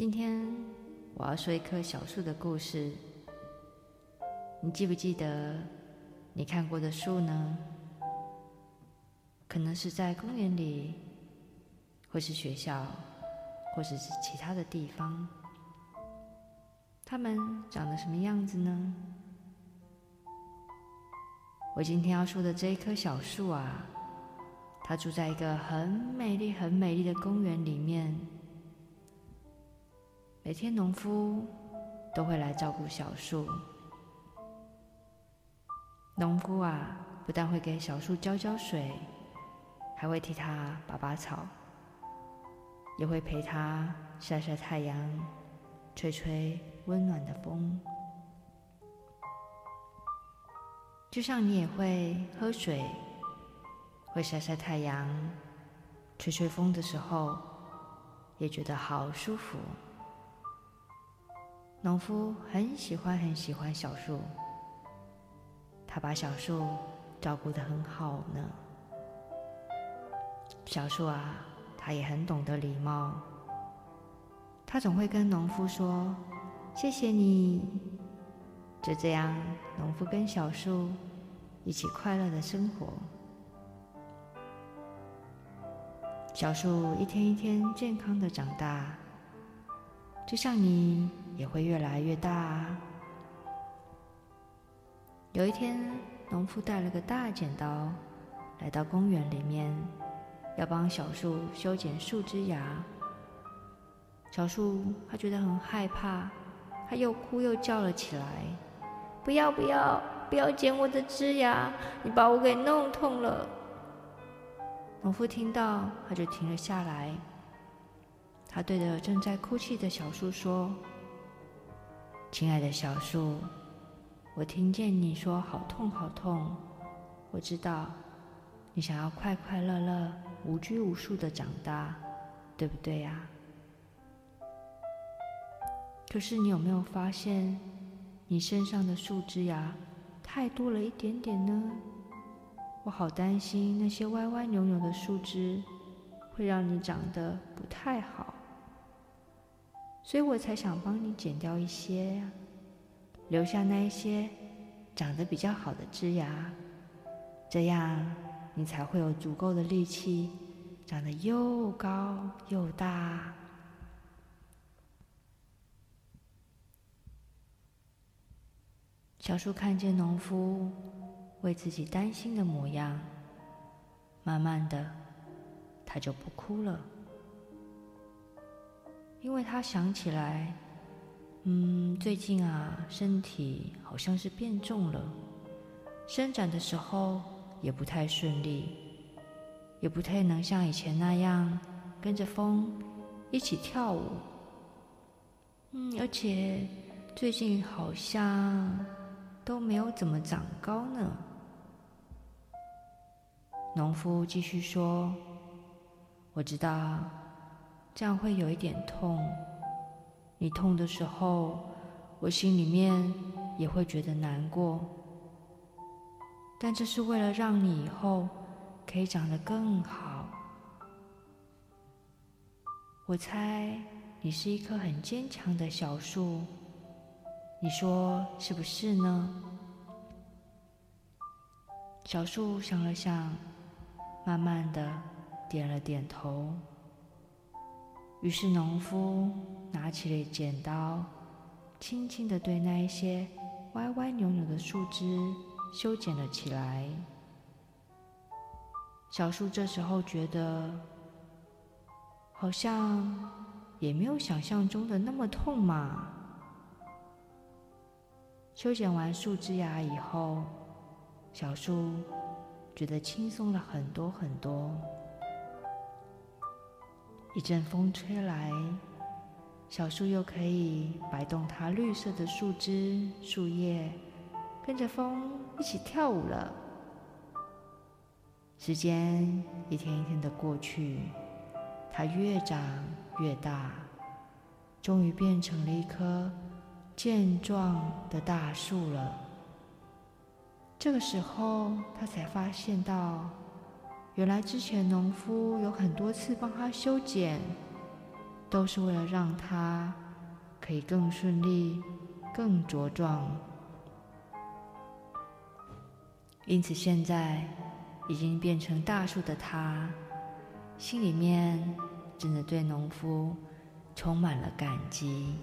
今天我要说一棵小树的故事。你记不记得你看过的树呢？可能是在公园里，或是学校，或者是其他的地方。它们长得什么样子呢？我今天要说的这一棵小树啊，它住在一个很美丽、很美丽的公园里面。每天农夫都会来照顾小树。农夫啊，不但会给小树浇浇水，还会替它拔拔草，也会陪它晒晒太阳，吹吹温暖的风。就像你也会喝水，会晒晒太阳，吹吹风的时候，也觉得好舒服。农夫很喜欢很喜欢小树，他把小树照顾得很好呢。小树啊，他也很懂得礼貌，他总会跟农夫说：“谢谢你。”就这样，农夫跟小树一起快乐的生活。小树一天一天健康的长大。就像你也会越来越大。有一天，农夫带了个大剪刀来到公园里面，要帮小树修剪树枝芽。小树他觉得很害怕，他又哭又叫了起来：“不要不要不要剪我的枝芽，你把我给弄痛了。”农夫听到，他就停了下来。他对着正在哭泣的小树说：“亲爱的小树，我听见你说好痛好痛，我知道你想要快快乐乐、无拘无束的长大，对不对呀？可是你有没有发现，你身上的树枝呀太多了一点点呢？我好担心那些歪歪扭扭的树枝会让你长得不太好。”所以我才想帮你剪掉一些，留下那一些长得比较好的枝芽，这样你才会有足够的力气，长得又高又大。小树看见农夫为自己担心的模样，慢慢的，他就不哭了。因为他想起来，嗯，最近啊，身体好像是变重了，伸展的时候也不太顺利，也不太能像以前那样跟着风一起跳舞。嗯，而且最近好像都没有怎么长高呢。农夫继续说：“我知道。”这样会有一点痛，你痛的时候，我心里面也会觉得难过。但这是为了让你以后可以长得更好。我猜你是一棵很坚强的小树，你说是不是呢？小树想了想，慢慢的点了点头。于是，农夫拿起了剪刀，轻轻的对那一些歪歪扭扭的树枝修剪了起来。小树这时候觉得，好像也没有想象中的那么痛嘛。修剪完树枝芽以后，小树觉得轻松了很多很多。一阵风吹来，小树又可以摆动它绿色的树枝、树叶，跟着风一起跳舞了。时间一天一天的过去，它越长越大，终于变成了一棵健壮的大树了。这个时候，他才发现到。原来之前农夫有很多次帮他修剪，都是为了让他可以更顺利、更茁壮。因此，现在已经变成大树的他，心里面真的对农夫充满了感激。